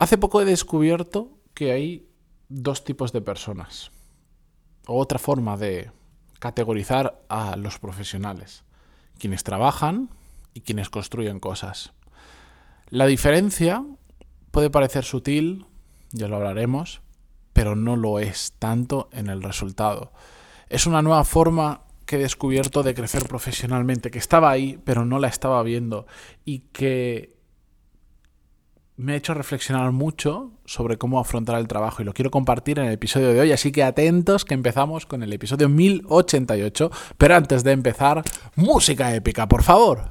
Hace poco he descubierto que hay dos tipos de personas. Otra forma de categorizar a los profesionales. Quienes trabajan y quienes construyen cosas. La diferencia puede parecer sutil, ya lo hablaremos, pero no lo es tanto en el resultado. Es una nueva forma que he descubierto de crecer profesionalmente, que estaba ahí, pero no la estaba viendo y que me ha hecho reflexionar mucho sobre cómo afrontar el trabajo y lo quiero compartir en el episodio de hoy, así que atentos que empezamos con el episodio 1088, pero antes de empezar, música épica, por favor.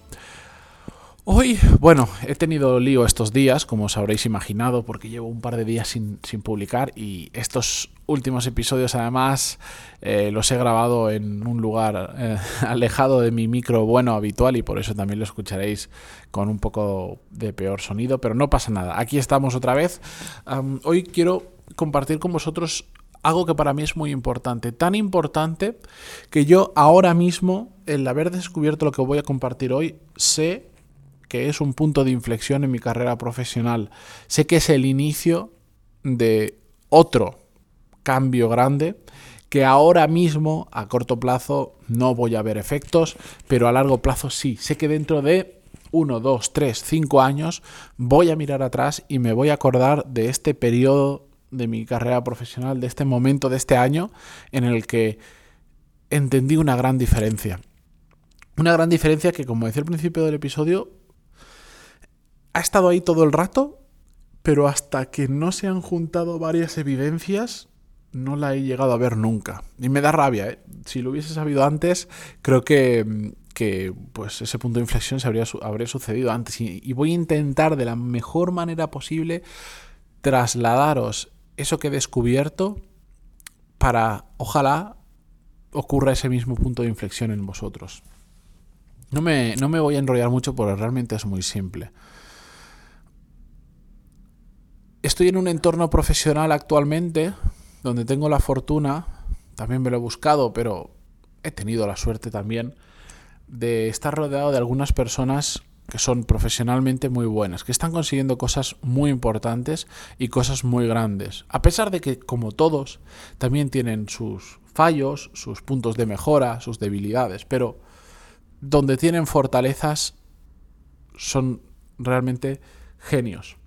Hoy, bueno, he tenido lío estos días, como os habréis imaginado, porque llevo un par de días sin, publicar y estos últimos episodios además eh, los he grabado en un lugar eh, alejado de mi micro bueno habitual y por eso también lo escucharéis con un poco de peor sonido, pero no pasa nada. Aquí estamos otra vez. hoy quiero compartir con vosotros algo que para mí es muy importante, tan importante que yo ahora mismo, el haber descubierto lo que voy a compartir hoy, sé que es un punto de inflexión en mi carrera profesional. Sé que es el inicio de otro cambio grande que ahora mismo a corto plazo no voy a ver efectos, pero a largo plazo sí. Sé que dentro de uno, dos, tres, cinco años voy a mirar atrás y me voy a acordar de este periodo de mi carrera profesional, de este momento, de este año en el que entendí una gran diferencia. Una gran diferencia que, como decía al principio del episodio, ha estado ahí todo el rato, pero hasta que no se han juntado varias evidencias, no la he llegado a ver nunca. Y me da rabia, ¿eh? Si lo hubiese sabido antes, creo que, que pues ese punto de inflexión se habría, sucedido antes. Y, y voy a intentar de la mejor manera posible trasladaros eso que he descubierto para, ojalá, ocurra ese mismo punto de inflexión en vosotros. No me, no me voy a enrollar mucho porque realmente es muy simple. Estoy en un entorno profesional actualmente donde tengo la fortuna, también me lo he buscado, pero he tenido la suerte también de estar rodeado de algunas personas que son profesionalmente muy buenas, que están consiguiendo cosas muy importantes y cosas muy grandes. A pesar de que, como todos, también tienen sus fallos, sus puntos de mejora, sus debilidades, pero donde tienen fortalezas son realmente genios.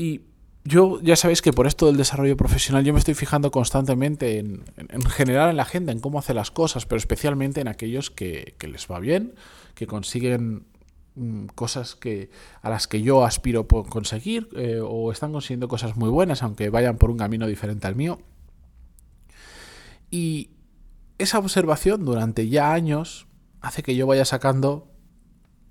Y yo ya sabéis que por esto del desarrollo profesional yo me estoy fijando constantemente en, general en la agenda, en cómo hace las cosas, pero especialmente en aquellos que, les va bien, que consiguen mm, cosas que a las que yo aspiro por conseguir eh, o están consiguiendo cosas muy buenas aunque vayan por un camino diferente al mío. Y esa observación durante ya años hace que yo vaya sacando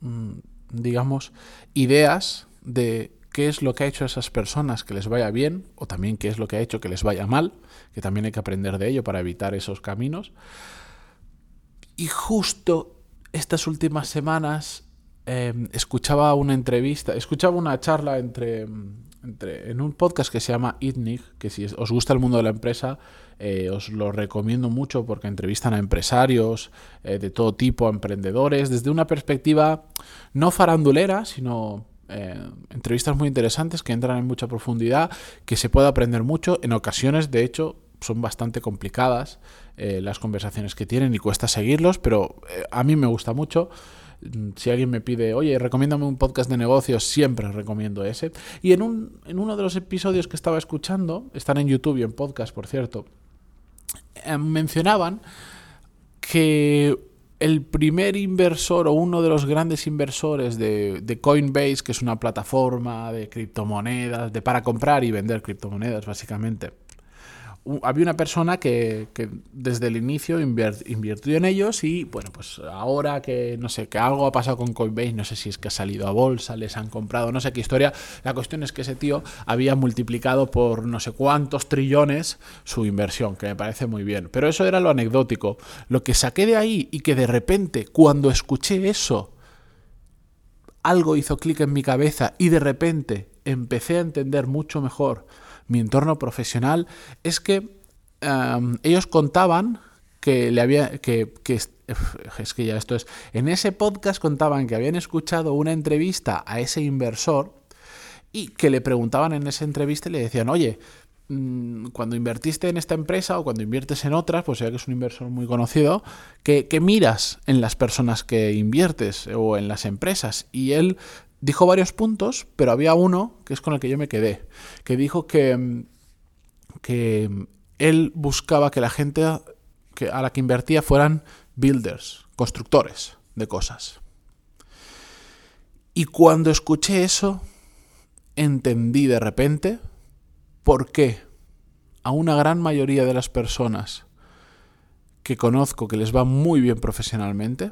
mm, digamos ideas de qué es lo que ha hecho a esas personas que les vaya bien o también qué es lo que ha hecho que les vaya mal, que también hay que aprender de ello para evitar esos caminos. Y justo estas últimas semanas em, escuchaba una entrevista, escuchaba una charla entre, entre, en un podcast que se llama ITNIC, que si os gusta el mundo de la empresa, eh, os lo recomiendo mucho porque entrevistan a empresarios eh, de todo tipo, a emprendedores, desde una perspectiva no farandulera, sino eh, entrevistas muy interesantes que entran en mucha profundidad, que se puede aprender mucho. En ocasiones, de hecho, son bastante complicadas eh, las conversaciones que tienen y cuesta seguirlos, pero eh, a mí me gusta mucho. Si alguien me pide, oye, recomiéndame un podcast de negocios, siempre recomiendo ese. Y en, un, en uno de los episodios que estaba escuchando, están en YouTube y en podcast, por cierto, mencionaban que el primer inversor o uno de los grandes inversores de, Coinbase, que es una plataforma de criptomonedas, de para comprar y vender criptomonedas, básicamente. Había una persona que, desde el inicio invirtió en ellos y bueno, pues ahora que no sé, que algo ha pasado con Coinbase, no sé si es que ha salido a bolsa, les han comprado, no sé qué historia, la cuestión es que ese tío había multiplicado por no sé cuántos trillones su inversión, que me parece muy bien, pero eso era lo anecdótico. Lo que saqué de ahí y que de repente cuando escuché eso, algo hizo clic en mi cabeza y de repente empecé a entender mucho mejor mi entorno profesional es que ellos contaban que le había que, es que ya esto es en ese podcast contaban que habían escuchado una entrevista a ese inversor y que le preguntaban en esa entrevista y le decían oye mm, cuando invertiste en esta empresa o cuando inviertes en otras, pues ya que es un inversor muy conocido, que miras en las personas que inviertes o en las empresas. Y él Dijo varios puntos, pero había uno que es con el que yo me quedé, que dijo que, que él buscaba que la gente a la que invertía fueran builders, constructores de cosas. Y cuando escuché eso, entendí de repente por qué a una gran mayoría de las personas que conozco que les va muy bien profesionalmente,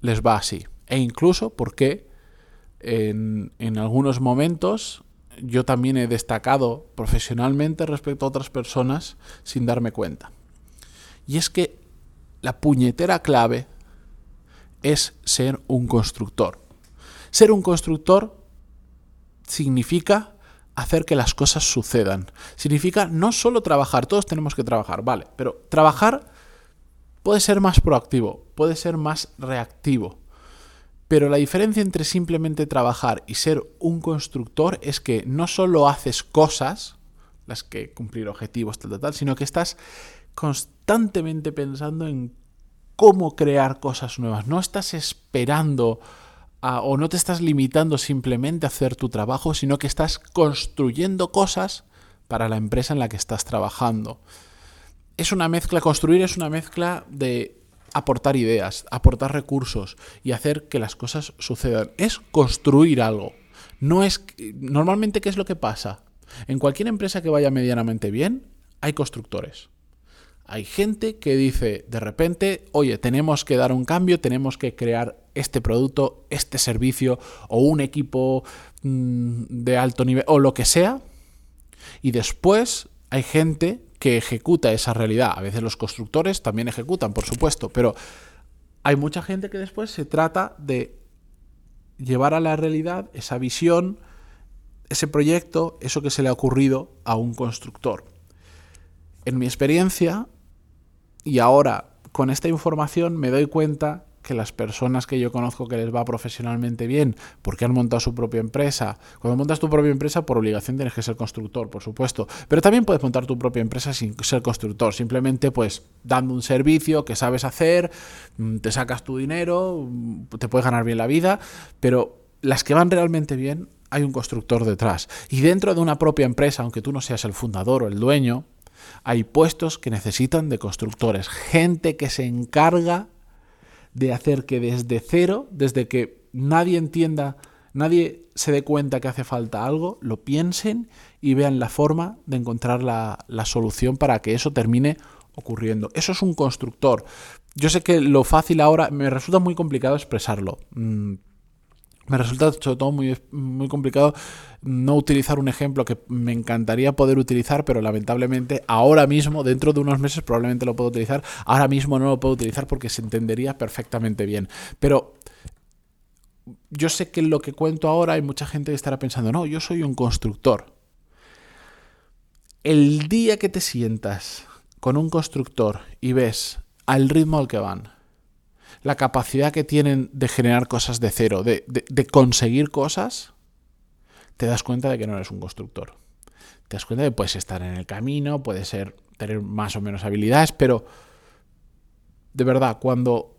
les va así. E incluso por qué en, algunos momentos yo también he destacado profesionalmente respecto a otras personas sin darme cuenta. Y es que la puñetera clave es ser un constructor. Ser un constructor significa hacer que las cosas sucedan. Significa no solo trabajar, todos tenemos que trabajar, vale, pero trabajar puede ser más proactivo, puede ser más reactivo. Pero la diferencia entre simplemente trabajar y ser un constructor es que no solo haces cosas, las que cumplir objetivos, tal, tal, tal, sino que estás constantemente pensando en cómo crear cosas nuevas. No estás esperando o no te estás limitando simplemente a hacer tu trabajo, sino que estás construyendo cosas para la empresa en la que estás trabajando. Es una mezcla, construir es una mezcla de aportar ideas, aportar recursos y hacer que las cosas sucedan. Es construir algo. No es normalmente qué es lo que pasa. En cualquier empresa que vaya medianamente bien, hay constructores. Hay gente que dice de repente, oye, tenemos que dar un cambio, tenemos que crear este producto, este servicio o un equipo mm, de alto nivel o lo que sea. Y después hay gente que ejecuta esa realidad. A veces los constructores también ejecutan, por supuesto, pero hay mucha gente que después se trata de llevar a la realidad esa visión, ese proyecto, eso que se le ha ocurrido a un constructor. En mi experiencia, y ahora con esta información me doy cuenta que las personas que yo conozco que les va profesionalmente bien porque han montado su propia empresa, cuando montas tu propia empresa por obligación tienes que ser constructor, por supuesto, pero también puedes montar tu propia empresa sin ser constructor, simplemente pues dando un servicio que sabes hacer, mm, te sacas tu dinero, mm, te puedes ganar bien la vida, pero las que van realmente bien hay un constructor detrás. Y dentro de una propia empresa, aunque tú no seas el fundador o el dueño, hay puestos que necesitan de constructores, gente que se encarga de hacer que desde cero, desde que nadie entienda, nadie se dé cuenta que hace falta algo, lo piensen y vean la forma de encontrar la, solución para que eso termine ocurriendo. Eso es un constructor. Yo sé que lo fácil ahora me resulta muy complicado expresarlo. Me resulta sobre todo muy, muy complicado no utilizar un ejemplo que me encantaría poder utilizar, pero lamentablemente ahora mismo, dentro de unos meses probablemente lo puedo utilizar, ahora mismo no lo puedo utilizar porque se entendería perfectamente bien. Pero yo sé que lo que cuento ahora hay mucha gente que estará pensando, no, yo soy un constructor. El día que te sientas con un constructor y ves al ritmo al que van, la capacidad que tienen de generar cosas de cero, de, conseguir cosas, te das cuenta de que no eres un constructor. Te das cuenta de que puedes estar en el camino, puedes ser, tener más o menos habilidades, pero de verdad, cuando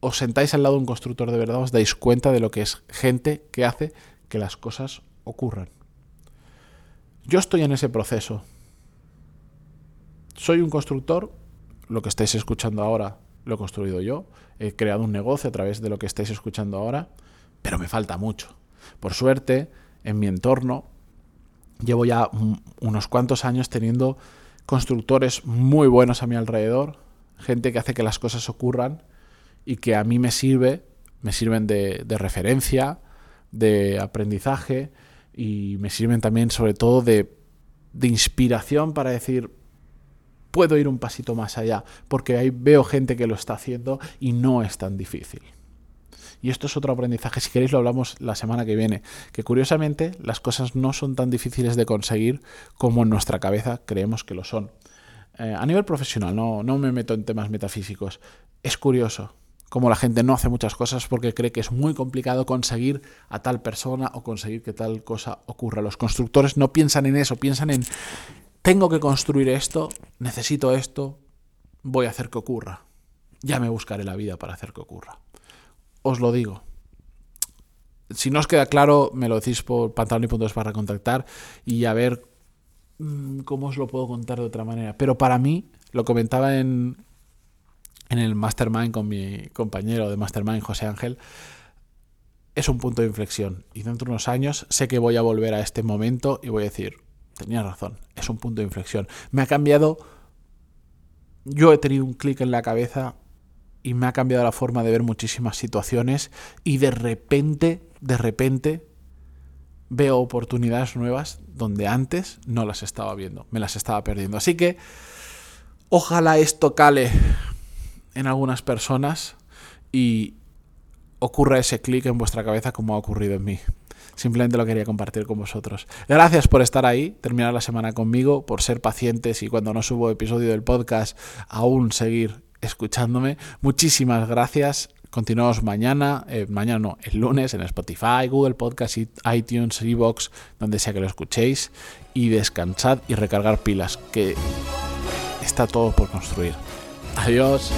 os sentáis al lado de un constructor de verdad, os dais cuenta de lo que es gente que hace que las cosas ocurran. Yo estoy en ese proceso. Soy un constructor, lo que estáis escuchando ahora lo he construido yo, he creado un negocio a través de lo que estáis escuchando ahora, pero me falta mucho. Por suerte, en mi entorno, llevo ya unos cuantos años teniendo constructores muy buenos a mi alrededor, gente que hace que las cosas ocurran y que a mí me sirve, me sirven de, de referencia, de aprendizaje y me sirven también sobre todo de, de inspiración para decir, puedo ir un pasito más allá, porque ahí veo gente que lo está haciendo y no es tan difícil. Y esto es otro aprendizaje, si queréis lo hablamos la semana que viene, que curiosamente las cosas no son tan difíciles de conseguir como en nuestra cabeza creemos que lo son. Eh, a nivel profesional, no, no me meto en temas metafísicos, es curioso cómo la gente no hace muchas cosas porque cree que es muy complicado conseguir a tal persona o conseguir que tal cosa ocurra. Los constructores no piensan en eso, piensan en tengo que construir esto, necesito esto, voy a hacer que ocurra. Ya me buscaré la vida para hacer que ocurra os lo digo. Si no os queda claro, me lo decís por pantaloni.es para contactar y a ver mm, cómo os lo puedo contar de otra manera. Pero para mí, lo comentaba en, en el Mastermind con mi compañero de Mastermind, José Ángel, es un punto de inflexión. Y dentro de unos años sé que voy a volver a este momento y voy a decir, tenía razón, es un punto de inflexión. Me ha cambiado, yo he tenido un clic en la cabeza y me ha cambiado la forma de ver muchísimas situaciones y de repente, de repente, veo oportunidades nuevas donde antes no las estaba viendo, me las estaba perdiendo. Así que ojalá esto cale en algunas personas y ocurra ese clic en vuestra cabeza como ha ocurrido en mí. Simplemente lo quería compartir con vosotros. Gracias por estar ahí, terminar la semana conmigo, por ser pacientes y cuando no subo episodio del podcast aún seguir escuchándome. Muchísimas gracias. Continuamos mañana, eh, mañana no, el lunes en Spotify, Google Podcast, iTunes, Evox, donde sea que lo escuchéis. Y descansad y recargar pilas, que está todo por construir. Adiós.